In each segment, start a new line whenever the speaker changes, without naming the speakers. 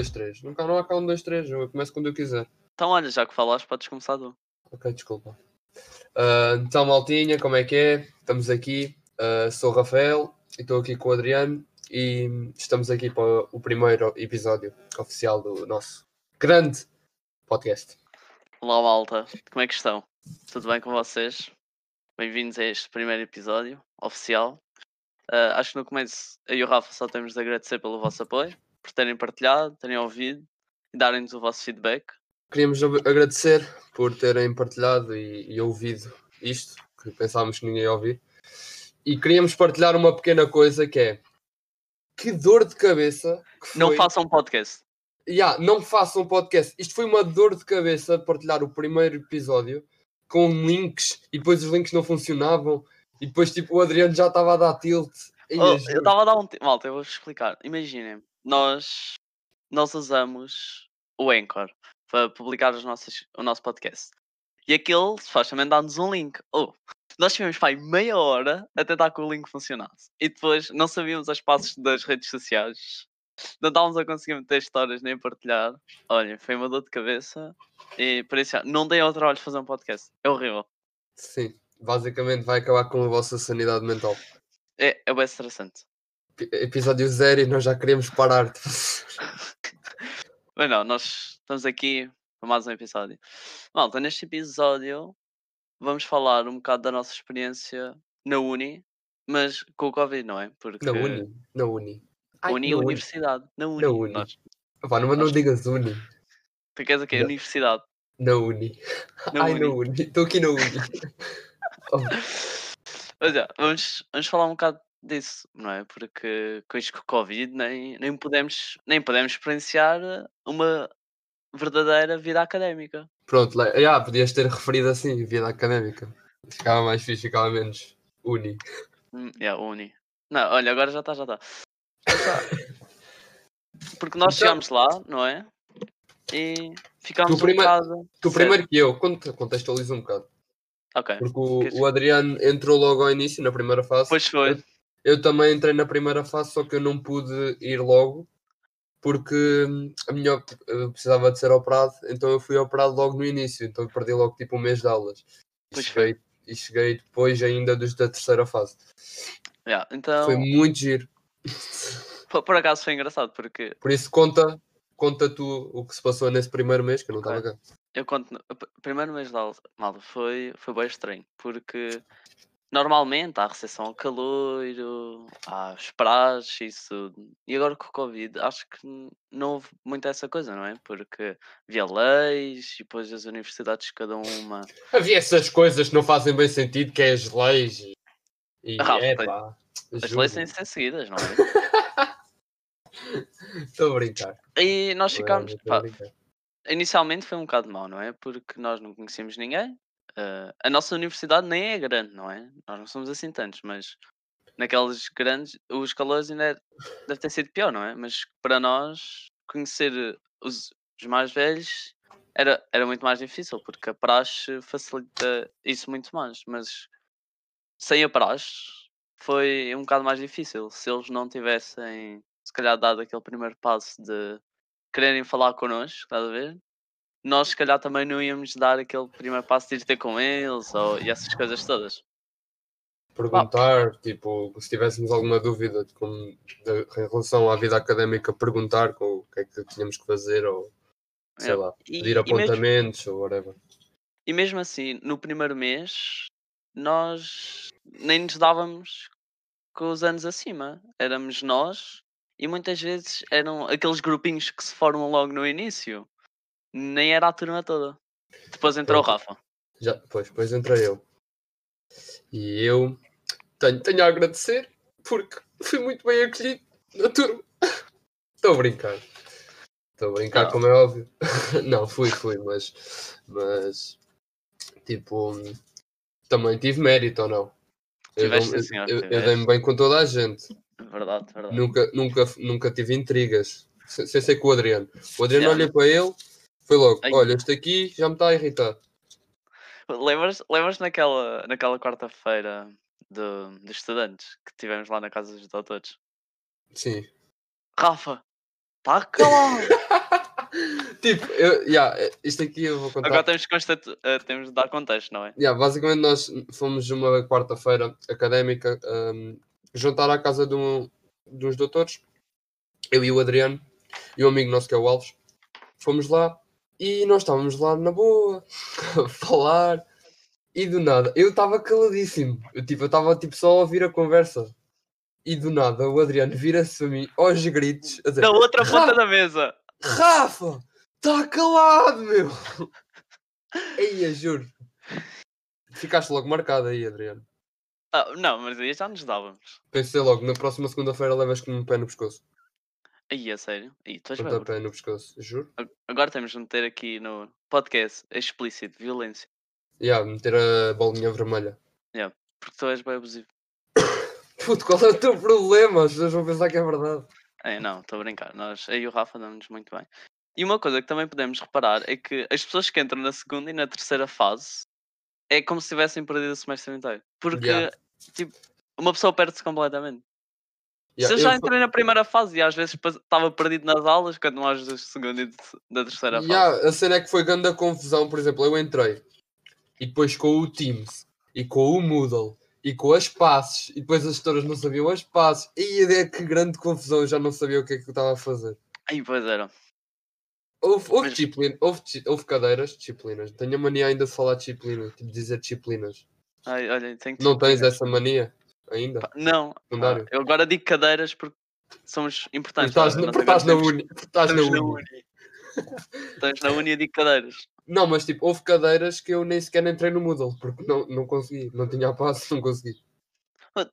dois, três. Nunca não há um, dois, três. Eu começo quando eu quiser.
Então, olha, já que falaste, podes começar tu.
Ok, desculpa. Ah, então, Maltinha, como é que é? Estamos aqui. Ah, sou o Rafael e estou aqui com o Adriano e estamos aqui para o primeiro episódio oficial do nosso grande podcast.
Olá, malta. Como é que estão? Tudo bem com vocês? Bem-vindos a este primeiro episódio oficial. Ah, acho que no começo eu e o Rafa só temos de agradecer pelo vosso apoio, por terem partilhado, terem ouvido e darem-nos o vosso feedback.
Queríamos agradecer por terem partilhado e, e ouvido isto, que pensávamos que ninguém ia ouvir. E queríamos partilhar uma pequena coisa que é que dor de cabeça que
Não
foi-
façam podcast.
Ya, não façam podcast. Isto foi uma dor de cabeça partilhar o primeiro episódio com links e depois os links não funcionavam e depois tipo o Adriano já estava a dar tilt.
Oh, eu estava a dar um. Malta, eu vou explicar. Imaginem, nós, nós usamos o Anchor para publicar os nossos, o nosso podcast. E aquele supostamente dá-nos um link. Oh, nós tivemos pai meia hora a tentar que o link funcionasse. E depois não sabíamos as passos das redes sociais. Não estávamos a conseguir meter histórias nem partilhar. Olha, foi uma dor de cabeça. E por isso, não deem ao trabalho de fazer um podcast. É horrível.
Sim, basicamente vai acabar com a vossa sanidade mental.
É, é bem estressante.
Ep- Episódio zero e nós já queremos parar.
Mas não, nós estamos aqui para mais um episódio. Malta, neste episódio vamos falar um bocado da nossa experiência na Uni, mas com o Covid, não é? Porque
Na Uni. Na Uni. Ai,
Uni
na
é
Uni.
universidade. Na Uni.
Na Uni.
Nós,
Opá, não, mas não
Nós-
digas Uni.
tu queres o quê?
Na-
Universidade.
Na Uni.
Na
Ai, na
Uni.
Uni. Estou aqui na Uni. Oh,
Mas é, vamos, vamos falar um bocado disso, não é? Porque com isto com o Covid nem, nem, podemos, nem podemos experienciar uma verdadeira vida académica.
Pronto, le- yeah, podias ter referido assim, vida académica. Ficava mais fixe, ficava menos Uni.
Hum, yeah, Uni. Não, olha, agora já está, já está. Porque nós
Então-
chegámos lá, não é? E ficámos
Tu prime-
um bocado.
Tu primeiro que eu, conte- contextualiza um bocado.
Ok.
Porque o, o Adriano entrou logo ao início, na primeira fase.
Pois foi.
Eu também entrei na primeira fase, só que eu não pude ir logo. Porque hum, a minha, eu precisava de ser operado, então eu fui operado logo no início. Então perdi logo tipo um mês de aulas. E cheguei, e cheguei depois ainda dos da terceira fase.
Yeah, então,
Foi muito giro.
por, por acaso foi engraçado, porque
Por isso conta, conta tu o que se passou nesse primeiro mês, que eu não estava cá.
eu conto. o pr- primeiro mês de aula, malta, foi, foi bem estranho. Porque normalmente há recepção ao caloiro, há os prazo, isso. E agora com o Covid, acho que não houve muito essa coisa, não é? Porque havia leis e depois as universidades, cada uma.
Havia essas coisas que não fazem bem sentido, que é as leis e. e
Rafa,
é
tem-
pá.
As leis têm de ser seguidas, não é?
Estou a brincar.
E nós ficámos. Pá,
brincar.
inicialmente foi um bocado mau, não é? Porque nós não conhecíamos ninguém. Eh, a nossa universidade nem é grande, não é? Nós não somos assim tantos, mas naquelas grandes, os calores ainda é- deve ter sido pior, não é? Mas para nós, conhecer os, os mais velhos era, era muito mais difícil, porque a praxe facilita isso muito mais. Mas sem a praxe foi um bocado mais difícil. Se eles não tivessem, se calhar, dado aquele primeiro passo de quererem falar connosco, estás a ver? Nós, se calhar, também não íamos dar aquele primeiro passo de ir ter com eles ou, e essas coisas todas.
Perguntar, tipo, se tivéssemos alguma dúvida de como, de- em relação à vida académica, perguntar com o que é que tínhamos que fazer, ou sei
É,
lá,
E,
pedir
e mesmo,
apontamentos, ou whatever.
e mesmo assim, no primeiro mês, nós nem nos dávamos com os anos acima. Éramos nós e muitas vezes eram aqueles grupinhos que se formam logo no início. Nem era a turma toda. Depois entrou o. Rafa.
Já, depois, depois entrei eu. E eu tenho, tenho a agradecer, porque fui muito bem acolhido na turma. Estou a brincar. Estou a brincar,
Não.
como é óbvio. Não, fui, fui, mas, mas tipo, também tive mérito ou não? Eu,
Tiveste, sim, senhor,
eu- eu dei-me bem com toda a gente.
Verdade, verdade.
Nunca, nunca, nunca tive intrigas. Sem ser com o Adriano. O Adriano
Yeah.
olhei para ele, foi logo:
Ai.
olha, este aqui já me está a irritar.
Lembras, lembras naquela, naquela quarta-feira de, de estudantes que tivemos lá na casa dos doutores?
Sim.
Rafa, Tá calado!
tipo, eu, yeah, isto aqui eu vou contar.
Agora temos, constante, uh, temos de dar contexto, não é?
Yeah, basicamente nós fomos uma quarta-feira académica um, juntar à casa de, um, uns doutores, eu e o Adriano, e um amigo nosso que é o Alves. Fomos lá e nós estávamos lá na boa, a falar, e do nada, eu estava caladíssimo. Eu tipo, estava tipo, só a ouvir a conversa. E do nada o Adriano vira-se para mim aos gritos. A dizer,
Da outra ponta da mesa!
Rafa, está calado, meu! Eia, juro. Ficaste logo marcado aí, Adriano.
Ah, não, mas aí já nos dávamos.
Pensei logo, na próxima segunda-feira levas com um pé no pescoço.
Aí, é sério? Aí, tu és bem
Com um
burro.
pé no pescoço, juro.
Ag- Agora temos de meter aqui no podcast explícito violência.
Ya, meter a bolinha vermelha.
Porque tu és bem abusivo.
Puto, qual é o teu problema? As pessoas vão pensar que é verdade.
É, não, estou a brincar. Nós, eu e o Rafa damos-nos muito bem. E uma coisa que também podemos reparar é que as pessoas que entram na segunda e na terceira fase é como se tivessem perdido o semestre inteiro. Porque,
Yeah.
tipo, uma pessoa perde-se completamente.
Ya,
Se eu já
eu-
entrei na primeira fase e às vezes estava perdido nas aulas, quando mais da segunda e de- da terceira fase.
Ya, a cena é que foi grande a confusão, por exemplo, eu entrei e depois com o Teams e com o Moodle e com as passes e depois as gestoras não sabiam as passes e é que grande confusão, eu já não sabia o que é que eu estava a fazer.
Aí, pois era.
Houve, houve,
Mas-
disciplina, houve, houve cadeiras, disciplinas. Tenho a mania ainda de falar disciplina, tipo dizer disciplinas.
Ai, olha,
Não tens essa mania ainda?
Não,
Secundário?
eu agora digo cadeiras porque somos
Porque
importantes.
estás,
nós
na- porque estás na uni. porque Estás na
estamos na
uni.
Estamos na uni e digo cadeiras.
Não, mas tipo, houve cadeiras que eu nem sequer entrei no Moodle, porque não, não consegui, não tinha a passo, não consegui.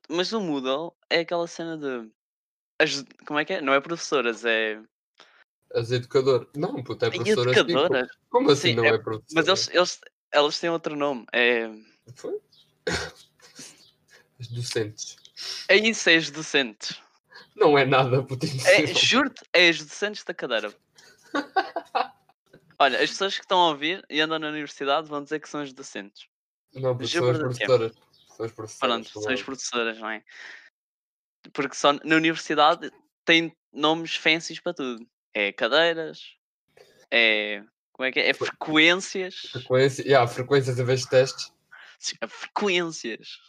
Mas- o Moodle é aquela cena de. as- como é que é? Não é professoras, é.
As educador. Não, puto, é
E
professora. assim,
educadoras.
Como assim
Sim,
não
é-
é, professora?
Mas eles, eles, elas têm outro nome. É,
Foi? As docentes.
é isso, é as docentes.
Não é nada, puto.
É, juro-te, é as docentes da cadeira. Olha, as pessoas que estão a ouvir e andam na universidade vão dizer que são as docentes.
Não,
juro
são as professoras. São as professoras.
Pronto, são as professoras, não é? Porque só na universidade tem nomes fancies para tudo. É cadeiras, é. Como é que é? É frequências.
Frequência, yeah, frequências em vez de testes.
Sim, é frequências.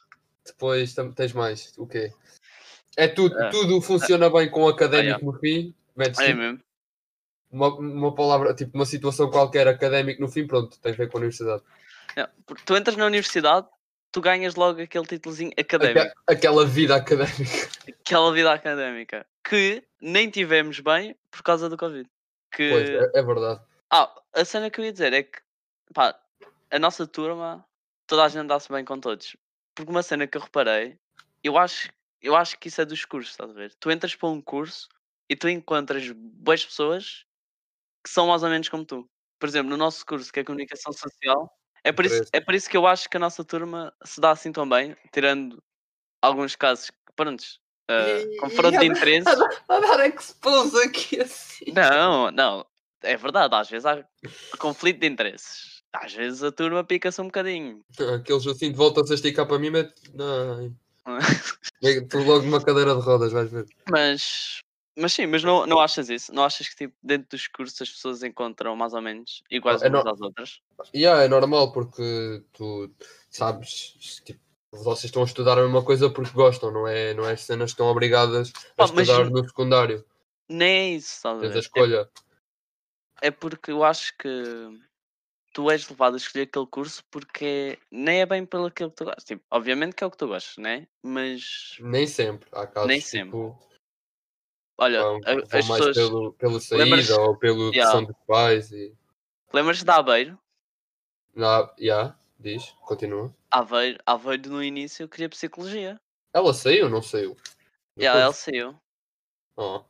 Depois tens mais. O quê? É tudo,
Ah.
tudo funciona bem com o académico
yeah.
no fim. Metes
É
tipo,
mesmo.
uma, uma palavra, tipo uma situação qualquer académico no fim, pronto, tem a ver com a universidade.
É, porque tu entras na universidade, tu ganhas logo aquele títulozinho académico.
Aque- aquela vida académica.
Aquela vida académica. Que nem tivemos bem por causa do Covid. Que...
Pois, é, é verdade.
Ah, a cena que eu ia dizer é que, pá, a nossa turma, toda a gente dá-se bem com todos. Porque uma cena que eu reparei, eu acho, eu acho que isso é dos cursos, estás a ver? Tu entras para um curso e tu encontras boas pessoas que são mais ou menos como tu. Por exemplo, no nosso curso, que é Comunicação Social, é por, isso, é por isso que eu acho que a nossa turma se dá assim tão bem, tirando alguns casos, prontos, ah,
Ih,
confronto de interesses.
A dar expose aqui assim.
Não, não. É verdade, às vezes há conflito de interesses. Às vezes a turma pica-se um bocadinho.
Aqueles assim de volta a esticar para mim, mete. Não. É, Tu logo numa cadeira de rodas, vais ver.
mas, mas sim, mas não, não achas isso? Não achas que tipo, dentro dos cursos as pessoas encontram mais ou menos iguais
É
umas
no-
às outras?
E yeah, é normal porque tu sabes, tipo, vocês estão a estudar a mesma coisa porque gostam, não é? Não é as cenas que estão obrigadas a
mas-
estudar no secundário.
Nem é isso, a
Tens a escolha.
É, é porque eu acho que tu és levado a escolher aquele curso porque nem é bem pelo aquilo que tu gostas. Tipo, obviamente que é o que tu gostas, né? Mas
Nem sempre. Há casos
Nem
tipo,
olha,
vão,
a-
vão
as
mais
pessoas.
pelo, pelo saída ou pelo
Yeah.
opção dos pais. E...
Lembras-te de Aveiro?
Na, yeah, diz, continua.
Aveiro, Aveiro no início eu queria psicologia.
Ela saiu ou não saiu?
Yeah, ela saiu.
Oh.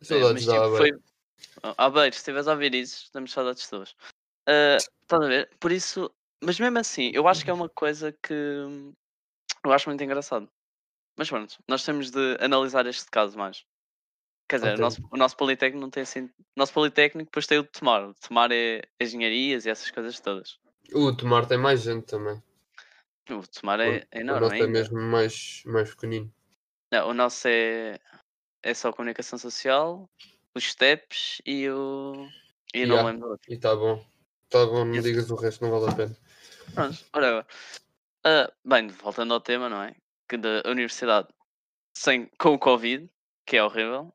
É,
Saudades
mas
da
tipo,
Aveiro.
foi. Aveiro, se estiveres a ouvir isso, estamos saudades todas. Ah, Estás a ver? Por isso, mas mesmo assim, eu acho que é uma coisa que hum, eu acho muito engraçado. Mas pronto, nós temos de analisar este caso mais. Quer dizer, o nosso, o nosso Politécnico não tem assim. O nosso Politécnico depois tem o de Tomar. O de Tomar é engenharias e essas coisas todas.
O Tomar tem mais gente também.
O Tomar
O-
é, é
o
enorme.
nosso é mesmo mais, mais pequenino.
Não, o nosso é, é só comunicação social. os Steps e o. E não
Yeah.
lembro do outro.
E tá bom. Tá bom, não
Yes.
digas o resto, não vale a pena.
Pronto, whatever. Ah, bem, voltando ao tema, não é? Que da universidade sem, com o Covid, que é horrível.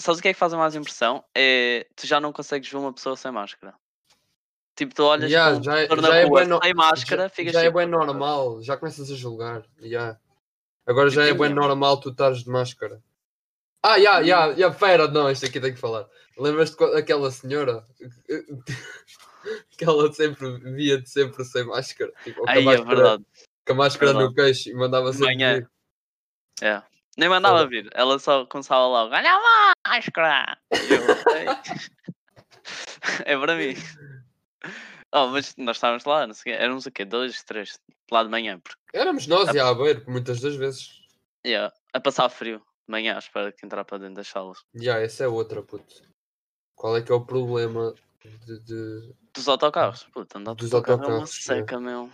Sabes o que é que faz a mais impressão? É tu já não consegues ver uma pessoa sem máscara. Tipo, tu olhas
Yeah, já é- já é
rua
bem no-
sem máscara,
já,
ficas
já é
tipo,
bem normal, já começas a julgar. Yeah. Agora já é bem normal tu estares de máscara. Ah, já, já, já, pera, não, isto aqui tem que falar. Lembras-te quando aquela senhora que ela sempre via-te sempre sem máscara? Tipo, a
Aí é
máscara,
verdade.
com a máscara no
verdade.
queixo e mandava
De
sempre
manhã.
vir.
É. Nem mandava vir, ela só começava logo, olha a máscara! E eu, é para mim. Oh, mas nós estávamos lá, não sei éramos o quê? Dois, três, lá de manhã, porque,
Éramos nós, já, a ver, muitas das vezes.
yeah, a passar frio, de manhã, à espera que entrar para dentro das salas.
Já, essa é outra, puto. Qual é que é o problema de- de,
Dos autocarros, puta, andar de
Dos
autocarro é uma
autocarros, é.
seca, meu.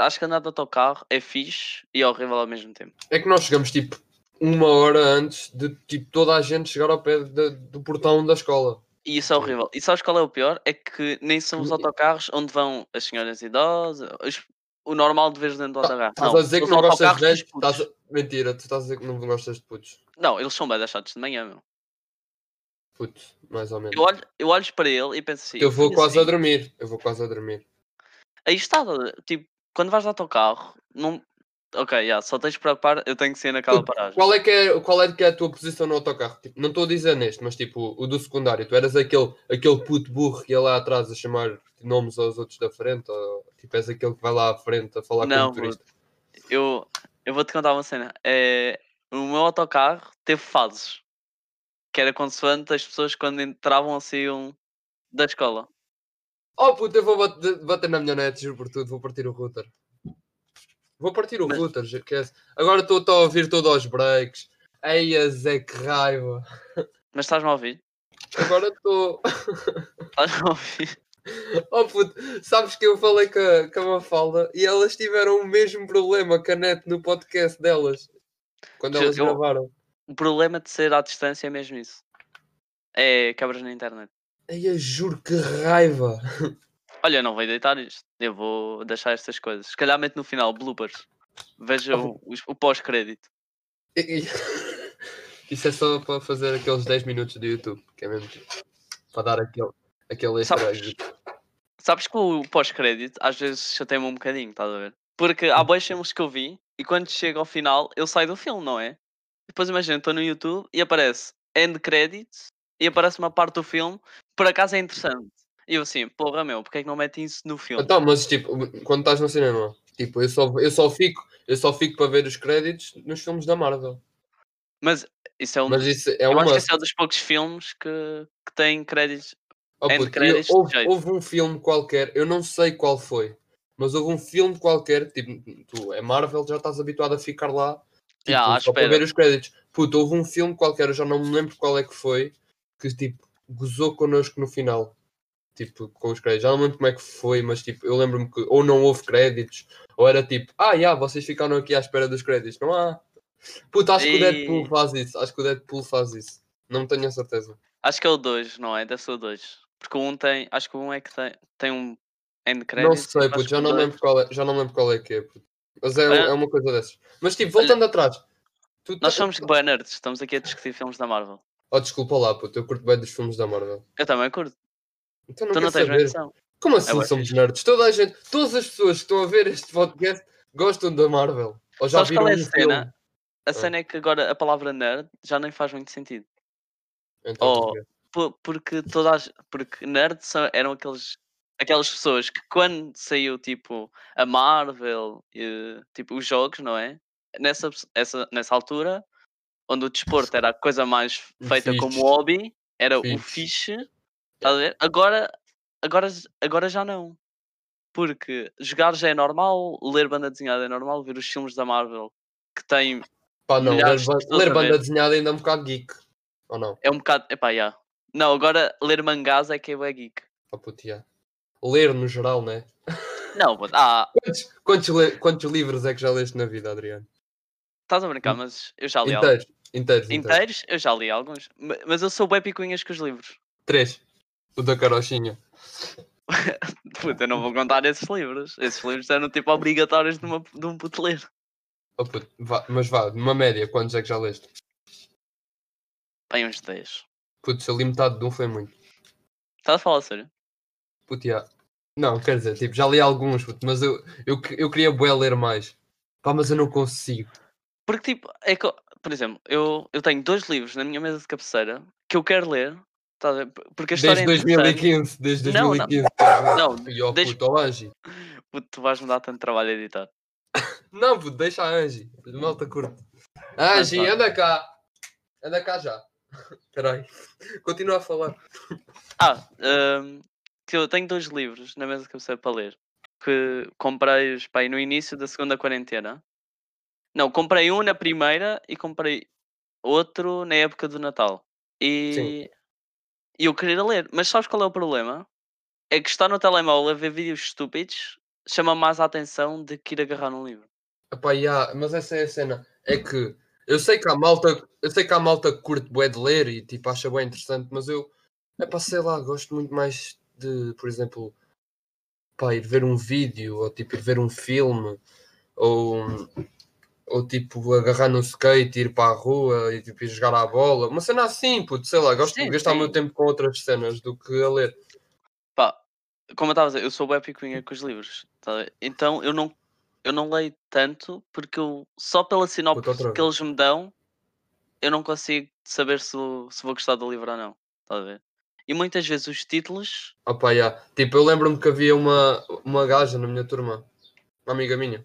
Acho que andar de autocarro é fixe e horrível ao mesmo tempo.
É que nós chegamos tipo uma hora antes de tipo toda a gente chegar ao pé de- do portão da escola.
E isso é horrível. E sabes qual é o pior? É que nem são os
E-
autocarros onde vão as senhoras idosas, os- o normal de ver dentro do autocarro.
Estás
não,
a dizer que não gostas de
autocarros
velhos? Mentira, tu estás a dizer que não gostas de putos.
Não, eles são bem deixados de manhã, meu.
Puto, mais ou menos.
Eu olho, eu olho para ele e penso assim.
eu vou
"Filho,
quase a
assim,
dormir. Eu vou quase a dormir.
Aí está, a ver? tipo, quando vais de autocarro, não. Ok, já, só tens de preocupar, eu tenho que ser naquela
Puto,
paragem.
Qual é, que é, qual é que é a tua posição no autocarro? Tipo, não estou a dizer neste, mas tipo, o do secundário. Tu eras aquele, aquele puto burro que ia lá atrás a chamar nomes aos outros da frente? Ou tipo, és aquele que vai lá à frente a falar
Não,
com o motorista?
Eu, eu vou-te contar uma cena. É, o meu autocarro teve fases. Que era consoante as pessoas quando entravam ou saíam da escola.
Oh puto, eu vou bater, bater na minha net, juro por tudo, vou partir o router. Vou partir o
Mas-
router, é- Agora estou a ouvir todo aos breaks. Eia Zé, que raiva.
Mas estás-me a ouvir?
Agora estou.
Estás-me a ouvir?
Oh puto, sabes que eu falei com a, com a Mafalda e elas tiveram o mesmo problema que a net no podcast delas. Quando elas
eu-
gravaram.
O problema de ser à distância é mesmo isso. É quebras na internet.
Eia, juro que raiva.
Olha, eu não vou deitar isto. Eu vou deixar estas coisas. Se calhar no final bloopers. Veja
Oh.
o, o pós-crédito.
Isso é só para fazer aqueles 10 minutos do YouTube, que é mesmo para dar aquele, aquele extra
Sabes-. Sabes que o pós-crédito às vezes chateia-me um bocadinho, estás a ver? Porque há boas filmes que eu vi e quando chega ao final eu saio do filme, não é? Depois imagina, estou no YouTube e aparece end credits e aparece uma parte do filme que por acaso é interessante. E eu assim, porra meu, porque é que não metem isso no filme?
Então, mas tipo, quando estás no cinema, tipo, eu só, eu só fico, eu só fico para ver os créditos nos filmes da Marvel.
Mas isso é um.
Mas isso é
eu
um
acho que esse é um dos poucos filmes que, que tem créditos.
Oh,
end
puto,
credits
eu- houve, houve um filme qualquer, eu não sei qual foi, mas houve um filme qualquer, tipo, tu é Marvel, já estás habituado a ficar lá tipo,
à
só para ver os créditos. Puto, houve um filme qualquer, eu já não me lembro qual é que foi, que tipo, gozou connosco no final. Tipo, com os créditos. Já não me lembro como é que foi, mas tipo, eu lembro-me que ou não houve créditos, ou era tipo, ah, já, vocês ficaram aqui à espera dos créditos. Não há. Puto, acho que o Deadpool
E-
faz isso. Acho que o Deadpool faz isso. Não tenho a certeza.
Acho que é o 2, não é? Deve ser o 2. Porque o 1 um tem. Acho que o 1 um é que tem, tem um end
Não
credits.
sei, puto, já não, lembro qual é, já não lembro qual é que é. Puto. Mas é,
Olha-
é uma coisa dessas. Mas tipo, voltando atrás. Tu
Nós somos bem nerds, estamos aqui a discutir filmes da Marvel.
Oh, desculpa lá, puto, eu curto bem dos filmes da Marvel.
Eu também curto.
Então não
tu não tens
saber.
noção.
Como assim
bué
somos nerds? Toda a gente, todas as pessoas que estão a ver este podcast gostam da Marvel. Ou já
Sabes
viram
qual é a cena?
filme.
A cena é que agora a palavra nerd já nem faz muito sentido.
Então,
Oh. porque todas porque nerds eram aqueles aquelas pessoas que quando saiu tipo a Marvel e, tipo os jogos não é nessa essa, nessa altura onde o desporto era a coisa mais feita
Fixe.
como hobby era o
Fixe.
estás a ver? agora agora agora já não porque jogar já é normal ler banda desenhada é normal ver os filmes da Marvel que tem
Pá, não, ler,
de
ler banda desenhada ainda é um bocado geek. Ou não?
é um bocado epá, yeah. não agora ler mangás é que é geek
Oh, puto, já. Ler no geral, né?
não puto, ah
Quantos, quantos, quantos livros é que já leste na vida, Adriano?
Estás a brincar, mas eu já li.
Inteiros. Inteiros, inteiros.
Inteiros? Eu já li alguns. Ma- Mas eu sou bem picuinhas com os livros.
Três. O da carochinha.
Puta, eu não vou contar esses livros. Esses livros eram tipo obrigatórios de, uma, de um puto ler.
Oh, puto, vá, mas vá, numa média, quantos é que já leste?
Bem, uns 10.
Puto, se eu li metade de um foi muito.
Estás a falar a sério?
Puto, já. Não, quer dizer, tipo, já li alguns, puto, mas eu, eu, eu queria bué ler mais. Pá, mas eu não consigo.
Porque, tipo, é que, por exemplo, eu, eu tenho dois livros na minha mesa de cabeceira que eu quero ler. tá? Porque a história
Desde
é interessante.
2015, desde
Não, não.
2015.
Não,
E ó,
deixa-
puto, ó Angie.
Puto, tu vais me dar tanto trabalho a editar.
Não, puto, deixa a Angie. Malta curto. Angie,
Mas
anda cá. Anda cá já. Peraí. Continua a falar.
Ah, hum, que eu tenho dois livros na mesa de cabeceira para ler. Que comprei-os pá, aí no início da segunda quarentena. Não, comprei um na primeira e comprei outro na época do Natal. E, e eu queria ler. Mas sabes qual é o problema? É que estar no telemóvel a ver vídeos estúpidos chama mais a atenção de que ir agarrar num livro.
Epá, yeah, mas essa é a cena. É que eu sei que há malta, eu sei que há malta que curte bué de ler e tipo acha bem interessante, mas eu é pá, sei lá, gosto muito mais de, por exemplo, pá, ir ver um vídeo ou tipo ir ver um filme ou, ou tipo agarrar no skate, ir para a rua e tipo ir jogar à bola. Uma cena assim, puto, sei lá, gosto
Sim,
de gastar o meu
sim.
tempo com outras cenas do que a ler.
Pá, como eu estava a dizer, eu sou bem picuinha com os livros. tá a ver? Então eu não, eu não leio tanto porque eu, só pela sinopse que eles me dão, eu não consigo saber se, se vou gostar do livro ou não. Tá a ver? E muitas vezes os títulos.
Opa, yeah. Tipo, eu lembro-me que havia uma, uma gaja na minha turma, uma amiga minha.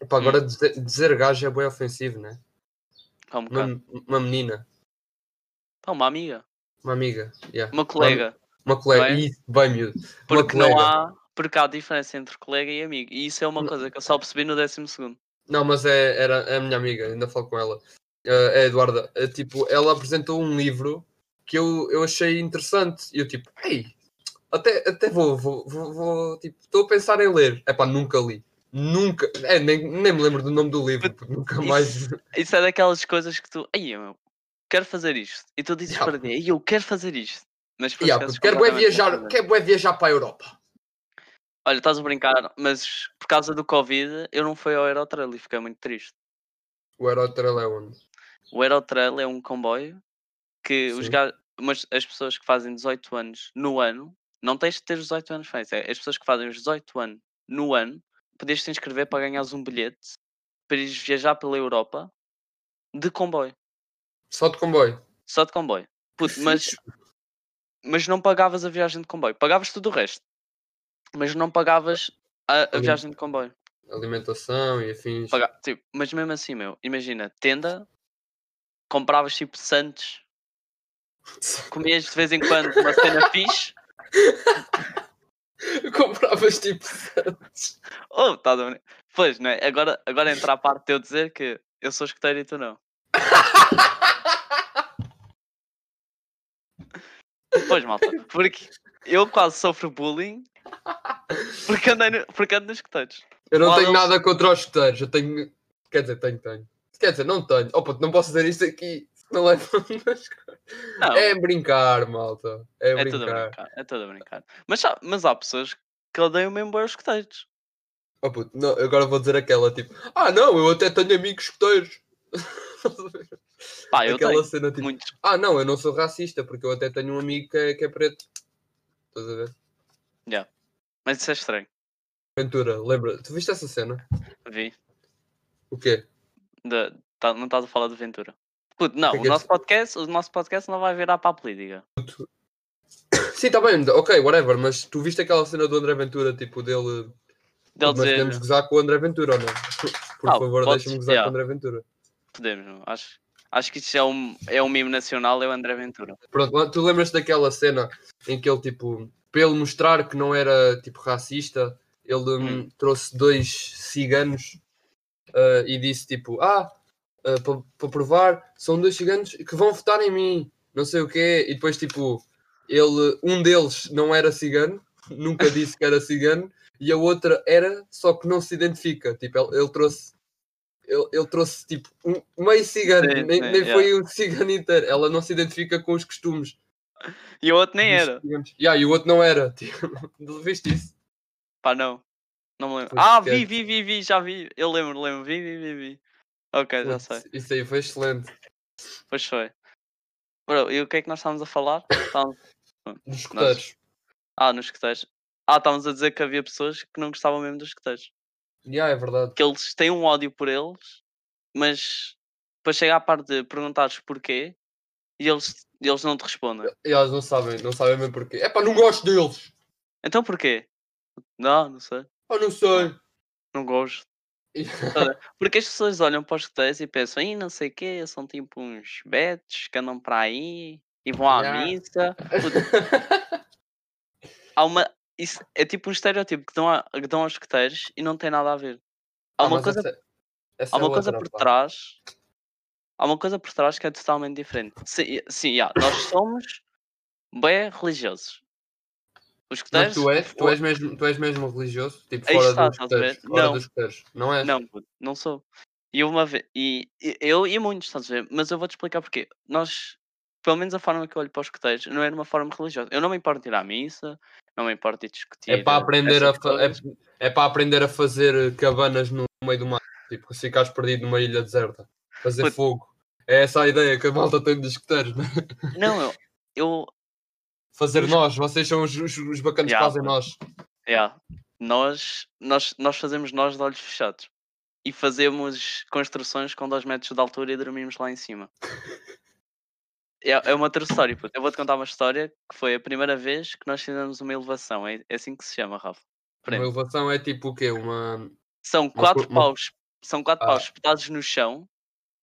Opa, agora dizer, dizer gaja é bem ofensivo, né?
Um.
Uma, uma menina,
Pá, uma amiga,
uma amiga, yeah.
uma colega.
uma colega,
não é?
Isso, bem miúdo. Uma
Porque não
colega.
há. Porque há diferença entre colega e amigo. E isso é uma
Não.
coisa que eu só percebi no décimo segundo.
Não, mas é, era é a minha amiga, ainda falo com ela. Eh, é a Eduarda. É, tipo, ela apresentou um livro que eu, eu achei interessante. E eu tipo, ei, até, até vou, vou, vou, vou, tipo, estou a pensar em ler. É pá, nunca li. Nunca, é, nem, nem me lembro do nome do livro, porque nunca mais.
Isso, isso é daquelas coisas que tu. Ai, eu quero fazer isto. E tu dizes
Yeah.
para "Ei, eu quero fazer isto. Mas
Yeah, quero
de
viajar, quero bué viajar para a Europa.
Olha, estás a brincar, mas por causa do Covid eu não fui ao Aerotrail e fiquei muito triste.
O Aerotrail é onde?
O Aerotrail é um comboio que os
Sim.
ga- mas as pessoas que fazem 18 anos no ano, não tens de ter os 18 anos feitos, é as pessoas que fazem os 18 anos no ano, podias te inscrever para ganhares um bilhete para ires viajar pela Europa de comboio,
Só de comboio.
só de comboio. Puto, mas, mas não pagavas a viagem de comboio, pagavas tudo o resto, mas não pagavas a, a viagem de comboio.
Alimentação e afins.
Paga- tipo, mas mesmo assim, meu, imagina, tenda, compravas tipo Santos, comias de vez em quando uma cena fixe.
Compravas tipo Santos.
Oh, tá a ver? Pois, não é? Agora, agora entra a parte de eu dizer que eu sou escoteiro e tu não. Pois, malta, porque eu quase sofro bullying porque, andei no, porque ando nos escoteiros.
Eu não
Qual
tenho nada contra os escuteiros. Eu tenho. Quer dizer, tenho, tenho. Quer dizer, não tenho. Opa, não posso dizer isto aqui. Não levo nas.
Não,
É brincar, malta. É,
é tudo a
brincar.
brincar, é tudo a brincar. Mas, há- mas há pessoas que odeiam mesmo bem os escoteiros.
Oh, puto, não, agora vou dizer aquela tipo. Ah, não, eu até tenho amigos escuteiros.
Pá, eu
aquela
tenho
cena tipo.
muitos.
Ah, não, eu não sou racista porque eu até tenho um amigo que é, que é preto. Estás a ver?
Mas isso é estranho.
Ventura, lembra? Tu viste essa cena?
Vi.
O quê?
De- tá- não estás a falar de Ventura. Puto, não, o
é
nosso
isso?
podcast, o nosso podcast não vai virar para a política.
Sim, tá bem, ok, whatever, mas tu viste aquela cena do André Ventura, tipo, dele.
Dele
mas podemos
dizer,
gozar com o André Ventura, ou não? Por
Ah,
favor,
podes-
deixa-me gozar
yeah.
com o André Ventura.
podemos, não? Acho, acho que isto é um, é um mimo nacional, é o André Ventura.
Pronto, tu lembras daquela cena em que ele, tipo, para ele mostrar que não era, tipo, racista, ele hum,
Hum.
trouxe dois ciganos ah, e disse, tipo, ah, para provar, são dois ciganos que vão votar em mim, não sei o quê, e depois, tipo, ele, um deles não era cigano, nunca disse que era cigano, e a outra era, só que não se identifica, tipo, ele, ele trouxe, ele, ele trouxe tipo um meio cigano,
Sim,
nem,
sim,
nem
yeah.
foi um cigano inteiro. Ela não se identifica com os costumes.
E o outro nem era.
Yeah, e o outro não era. Tipo, viste isso?
Pá, não. Não me lembro.
Foi
Ah, vi, vi, vi, vi, já vi. Eu lembro, lembro. Vi, vi, vi, vi. Ok, já sei.
Isso aí foi excelente.
Pois foi. Bro, e o que é que nós estávamos a falar? Estávamos-
Dos escuteiros.
Ah, nos escuteiros. Ah, estávamos a dizer que havia pessoas que não gostavam mesmo dos escuteiros.
Yeah, é verdade.
Que eles têm um ódio por eles, mas depois chega à parte de perguntares porquê e eles, eles não te respondem.
E elas não sabem, não sabem mesmo porquê. É pá, não gosto deles.
Então porquê? Não, não sei.
Ah, não sei.
Não gosto. Porque as pessoas olham para os escuteiros e pensam, Ih, não sei o quê, são tipo uns betos que andam para aí e vão à
Yeah.
missa. Há uma. Isso é tipo um estereótipo que dão, a, que dão aos escuteiros e não tem nada a ver. Há
Ah,
uma
mas
coisa,
essa- essa
há
é
uma coisa
outra,
por
pá.
trás. Há uma coisa por trás que é totalmente diferente. Sim, sim yeah, nós somos bem religiosos. Os
Mas
escuteiros.
tu és, tu és, mesmo, tu és mesmo religioso? Tipo, fora
está,
dos escuteiros? Fora
Não.
dos escuteiros? Não és?
Não, não sou. E uma vez, e, e- eu e muitos, estás a ver? Mas eu vou-te explicar porquê. Nós, pelo menos a forma que eu olho para os escuteiros, não é de uma forma religiosa. Eu não me importo de ir à missa, não me importo de discutir.
É para aprender a é, é para aprender a fazer cabanas no meio do mar. Tipo, se ficares perdido numa ilha deserta. Fazer fogo. É essa a ideia que a malta tem dos escuteiros, né?
Não, eu. eu
Fazer
Os-
nós, vocês são os, os, os bacanas
Ya,
que fazem nós.
yeah, nós, nós, nós fazemos nós de olhos fechados. E fazemos construções com 2 metros de altura e dormimos lá em cima. É, é uma outra história, puto. Eu vou-te contar uma história que foi a primeira vez que nós fizemos uma elevação. É, é assim que se chama, Rafa.
Uma elevação é tipo o quê? Uma.
São quatro
uma-
paus, são quatro
Ah.
paus espetados no chão,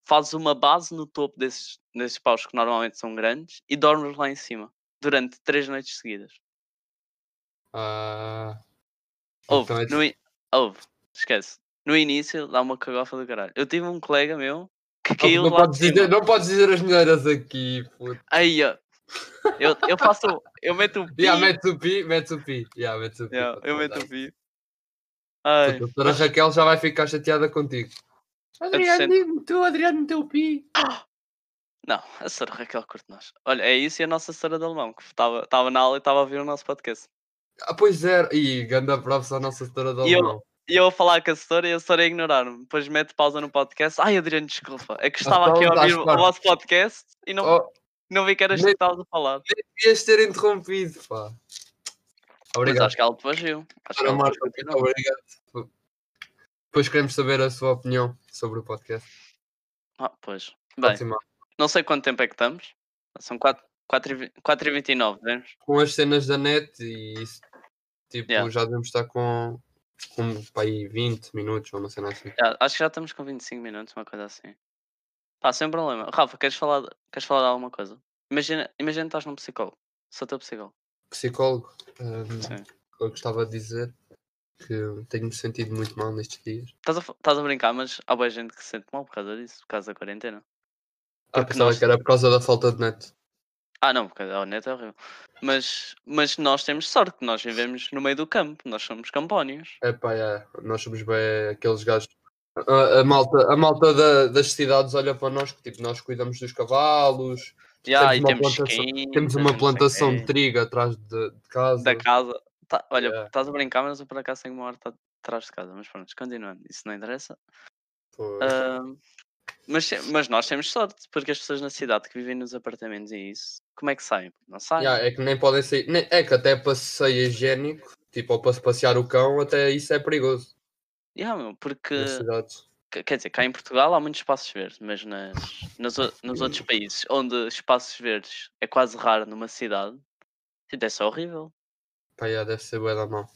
fazes uma base no topo desses, desses paus que normalmente são grandes e dormes lá em cima durante três noites seguidas.
Ah,
Ouve,
então é
no esquece. No início dá uma cagofa do caralho. Eu tive um colega meu que
não,
caiu
não
lá de
podes dizer, não podes dizer as mulheres aqui, puto.
Aí, ó. Eu, eu faço. Eu meto o pi.
Yeah, metes o pi, metes o pi. Yeah, metes o pi.
Yeah, eu meto o pi. Ai,
A doutora Raquel já vai ficar chateada contigo. Adriano, tu, Adriano, meteu o pi.
Não, a Sra. Raquel curte nós. Olha, é isso e a nossa Sra. de Alemão, que estava na aula e estava a ouvir o nosso podcast.
Ah, pois era. Ih, ganda props à nossa doutora de
eu-
alemão.
E eu a falar com a Sra. e a Sra. a ignorar-me. Depois mete pausa no podcast. Ai, Adriano, desculpa. É que estava aqui a
então,
ouvir o vosso podcast e não,
Oh,
não vi que eras tu
nem-
que estavas a falar.
devias ter interrompido, pá.
Mas
Obrigado.
acho que ela depois viu. Acho depois
Marta, obrigado. Depois queremos saber a sua opinião sobre o podcast.
Ah, pois. Bem. Não sei quanto tempo é que estamos. São 4h29, vemos?
Com as cenas da net e isso, tipo,
Yeah.
já devemos estar com, com pá, aí 20 minutos ou uma cena assim.
Já, acho que já estamos com 25 minutos, uma coisa assim. Pá, sem problema. Rafa, queres falar, de- queres falar de alguma coisa? Imagina, imagina que estás num psicólogo. Sou teu psicólogo.
Psicólogo,
Sim.
eu gostava de dizer que tenho-me sentido muito mal nestes dias.
Estás a, estás a brincar, mas há boa gente que se sente mal por causa disso, por causa da quarentena.
Ah,
Porque
pensava
nós-
que era por causa da falta de net.
Ah, não, porque a net é horrível. Mas, mas nós temos sorte, nós vivemos no meio do campo, nós somos campónios.
É pá, é, nós somos bem aqueles gajos. A, a malta, a malta da- das cidades olha para nós que tipo, nós cuidamos dos cavalos,
Yeah,
temos uma
temos
plantação- temos uma plantação de trigo atrás de, de casa.
da casa. Tá, olha,
Yeah.
estás a brincar, mas eu por acaso tenho uma horta atrás de casa. Mas pronto, continuando, isso não interessa.
Pois.
Mas, mas nós temos sorte, porque as pessoas na cidade que vivem nos apartamentos e isso, como é que saem? Não saem.
Yeah, é que nem podem sair. nem- é que até passeio higiênico, tipo, ou para se passear o cão, até isso é perigoso
Yeah, meu, porque, quer dizer, cá em Portugal há muitos espaços verdes, mas nas, nos outros países onde espaços verdes é quase raro numa cidade, tipo, é só horrível.
Pá, yeah, deve ser bué da mal.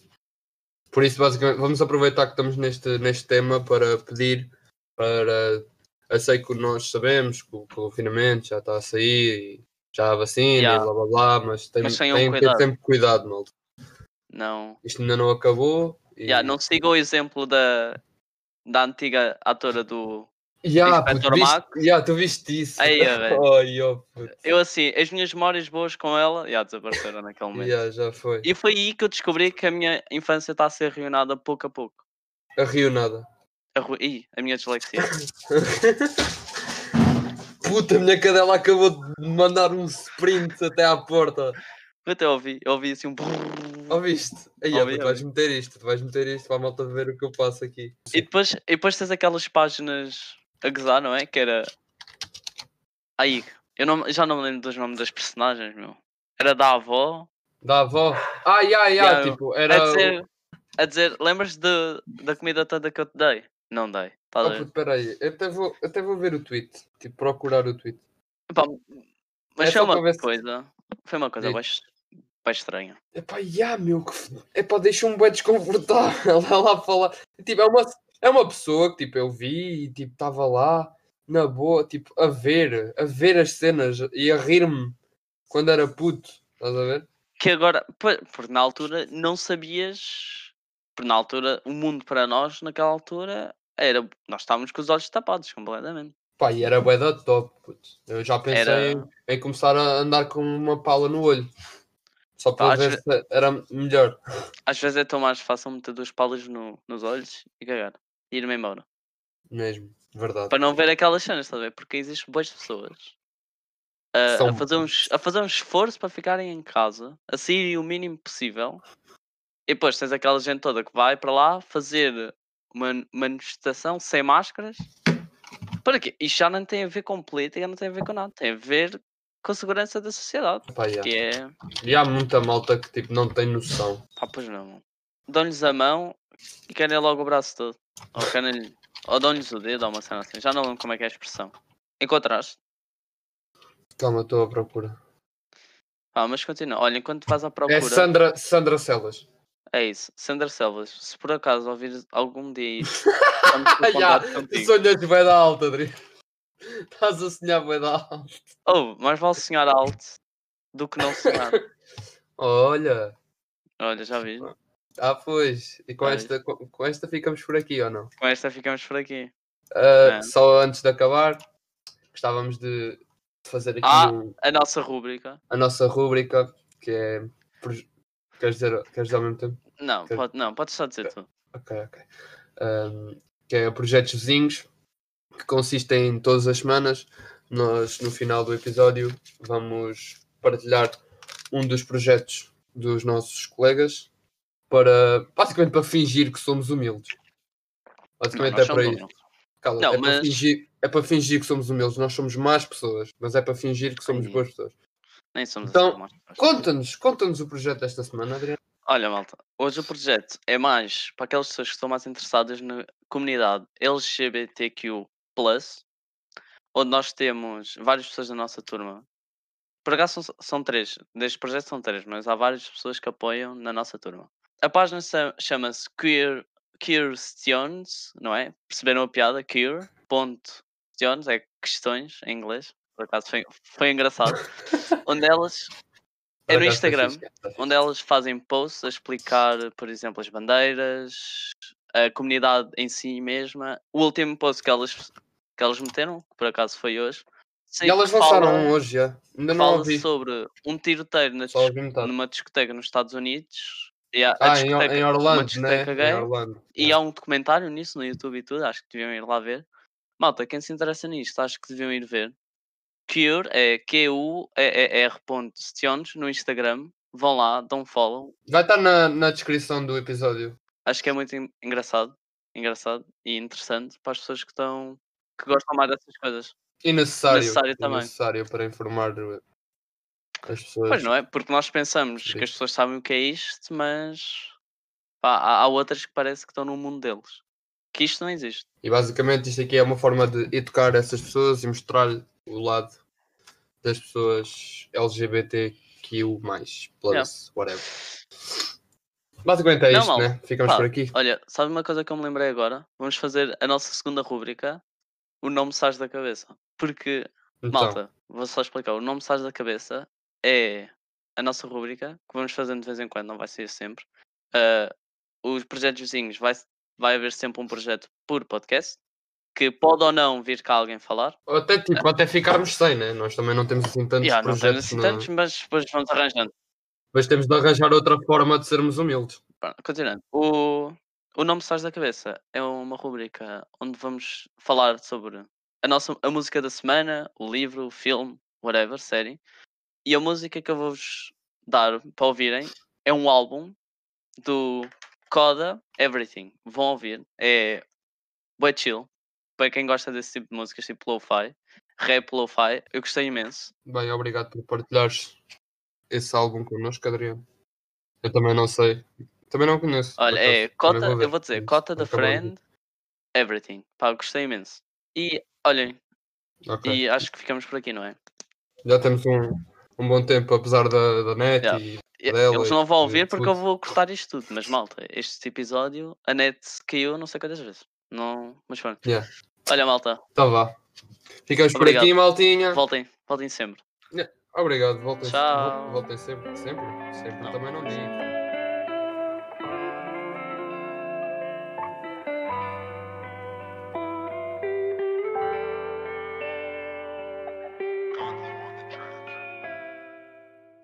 Por isso, basicamente, vamos aproveitar que estamos neste, neste tema para pedir para. Eu sei que nós sabemos que o confinamento já está a sair e já há vacina
Yeah.
e blá blá blá, mas tem,
Mas
tem que ter sempre cuidado, malta.
Não,
Isto ainda não acabou. E...
yeah, não siga o exemplo da, da antiga atora do.
Yeah,
Inspector
viste-
Max.
yeah, tu viste isso.
Aí,
oh, puto.
Eu assim, as minhas memórias boas com ela, já desapareceram naquele momento.
Yeah, já foi.
E foi aí que eu descobri que a minha infância está a ser arruinada pouco a pouco.
A Rio nada.
A, ru... Ih, a minha dislexia.
Puta, a minha cadela acabou de mandar um sprint até à porta.
Eu até ouvi, eu ouvi assim um.
Ouviste? Aí,
Ouvi,
tu vais meter isto, tu vais meter isto para a malta ver o que eu passo aqui.
E depois, e depois tens aquelas páginas a gozar, não é? Que era. Aí, eu não, já não me lembro dos nomes das personagens, meu. Era da avó.
Da avó. Ah, ya,
Yeah,
tipo, era.
A dizer, a dizer lembras de, da comida toda que eu te dei? Não dei. Tá
Oh, puto, peraí, eu até, vou, eu até vou ver o tweet. Tipo, procurar o tweet.
Epá, mas foi uma
ver se-
coisa. Foi uma coisa bem, bem estranha.
Epá, ya, meu, que. Epá, deixa-me bem desconfortável ela a falar. Tipo, é uma, é uma pessoa que, tipo, eu vi e, tipo, estava lá, na boa, tipo, a ver, a ver as cenas e a rir-me quando era puto. Estás a ver?
Que agora, po- porque na altura não sabias. Porque na altura, o mundo para nós, naquela altura, era. Nós estávamos com os olhos tapados completamente.
Pá, e era bué da top. Eu já pensei
Era-
em, em começar a andar com uma pala no olho. Só para ver
ve-
se era melhor.
Às vezes é tão mais fácil meter duas palas no, nos olhos e cagar. E ir-me embora.
Mesmo, verdade.
Para não ver aquelas cenas, estás a ver? Porque existem boas pessoas a,
São
a, fazer um, a fazer um esforço para ficarem em casa, a saírem o mínimo possível. E depois tens aquela gente toda que vai para lá fazer uma manifestação sem máscaras. Para quê? Isto já não tem a ver com política, não tem a ver com nada. Tem a ver com a segurança da sociedade.
Pá.
Que é.
E há muita malta que tipo, não tem noção.
Pá, pois não. Dão-lhes a mão e querem logo o braço todo. Ou, querem ou dão-lhes o dedo ou uma cena assim. Já não lembro como é que é a expressão. Encontraste?
Calma, estou à procura.
Ah, mas continua. Olha, enquanto vais à
É
procura.
Sandra, Sandra Celas.
É isso. Sandra Selvas, se por acaso ouvires algum dia isso, contigo.
sonhas bem da alta, Adri. Estás a sonhar bem da alta.
Oh, mais vale sonhar alto do que não sonhar.
Olha.
Olha, já vi.
Ah, pois. E com
Pois.
esta, com, com esta ficamos por aqui, ou não?
Com esta ficamos por aqui. É.
Só antes de acabar, gostávamos de de fazer aqui
Ah.
um-
A nossa rúbrica.
a nossa rúbrica, que é. Queres dizer, queres dizer ao mesmo tempo?
Não,
Ok.
pode, não, podes só dizer tu.
Ok, ok. Ahm, que é Projetos Vizinhos, que consiste em todas as semanas, nós no final do episódio vamos partilhar um dos projetos dos nossos colegas para basicamente para fingir que somos humildes.
Não,
Basicamente
nós
é para isso. Cala,
Não,
é, para
mas-
fingir, é para fingir que somos humildes. Nós somos más pessoas, mas é para fingir que somos
Ai.
boas pessoas.
Nem somos
Então,
assim,
Conta-nos, conta-nos o projeto desta semana, Adriano.
Olha, malta, hoje o projeto é mais para aquelas pessoas que estão mais interessadas na comunidade LGBTQ, onde nós temos várias pessoas da nossa turma. Por acaso são, são três, deste projeto são três, mas há várias pessoas que apoiam na nossa turma. A página chama-se Queer, Questions, não é? Perceberam a piada? Queer, ponto, questions, é questões em inglês. Por acaso foi, foi engraçado. onde elas É no Instagram,
é
onde elas fazem posts a explicar, por exemplo, as bandeiras, a comunidade em si mesma. O último post que elas, que elas meteram, que por acaso foi hoje, sei
E elas lançaram
fala,
um hoje já. Ainda não
fala
ouvi.
sobre um tiroteiro na numa discoteca nos Estados Unidos. E a
Ah, em, em Orlando, né?
discoteca
Em
gay,
Orlando.
E
yeah.
há um documentário nisso no YouTube e tudo, acho que deviam ir lá ver. Malta, quem se interessa nisto, acho que deviam ir ver. Cure é Q-U-E-E-R.stions no Instagram. Vão lá, dão follow.
Vai estar na, na descrição do episódio.
Acho que é muito en- engraçado. Engraçado e interessante para as pessoas que estão que gostam mais dessas coisas.
E necessário.
Necessário também.
necessário para informar as pessoas.
Pois não é? Porque nós pensamos
Por
que as pessoas sabem o que é isto, mas pá, há, há outras que parece que estão no mundo deles. Que isto não existe.
E basicamente isto aqui é uma forma de educar essas pessoas e mostrar o lado das pessoas LGBTQ+, plus, whatever. Basicamente é
Não,
isto,
malta.
né? Ficamos
Pá,
por aqui.
Olha, sabe uma coisa que eu me lembrei agora? Vamos fazer a nossa segunda rúbrica. O nome sais da cabeça. Porque,
Então,
malta, vou só explicar. O nome sais da cabeça é a nossa rúbrica que vamos fazendo de vez em quando, não vai ser sempre. Ah, os projetos vizinhos vai, vai haver sempre um projeto por podcast que pode ou não vir cá alguém falar.
até, tipo, até ficarmos sem, né? Nós também não temos assim tantos
Yeah, não temos
projetos,
assim tantos, mas depois vamos arranjando.
mas temos de arranjar outra forma de sermos humildes.
Continuando. O, O Nome Stars da Cabeça é uma rubrica onde vamos falar sobre a nossa a música da semana, o livro, o filme, whatever, série. E a música que eu vou-vos dar para ouvirem é um álbum do Coda Everything. Vão ouvir. É bué chill. Para quem gosta desse tipo de músicas, tipo lo-fi, rap lo-fi, eu gostei imenso.
Bem, obrigado por partilhares esse álbum connosco, Adriano. Eu também não sei. Também não conheço.
Olha, é Cota,
vou
eu vou dizer,
Vamos
Cota da
acabar de-
Friend, Everything. Pá, gostei imenso. E olhem,
Ok.
e acho que ficamos por aqui, não é?
Já temos um, um bom tempo, apesar da, da net
Yeah.
e dela
Eles não vão ouvir porque eu
tudo.
vou cortar isto tudo, mas malta, este episódio, a net caiu não sei quantas vezes. Não, mas pronto.
Yeah.
Olha, malta,
Então vá. Ficamos por aqui, maltinha.
voltem, voltem sempre.
Obrigado, voltem,
Tchau.
voltem sempre. Sempre? Sempre
Não.
também não digo.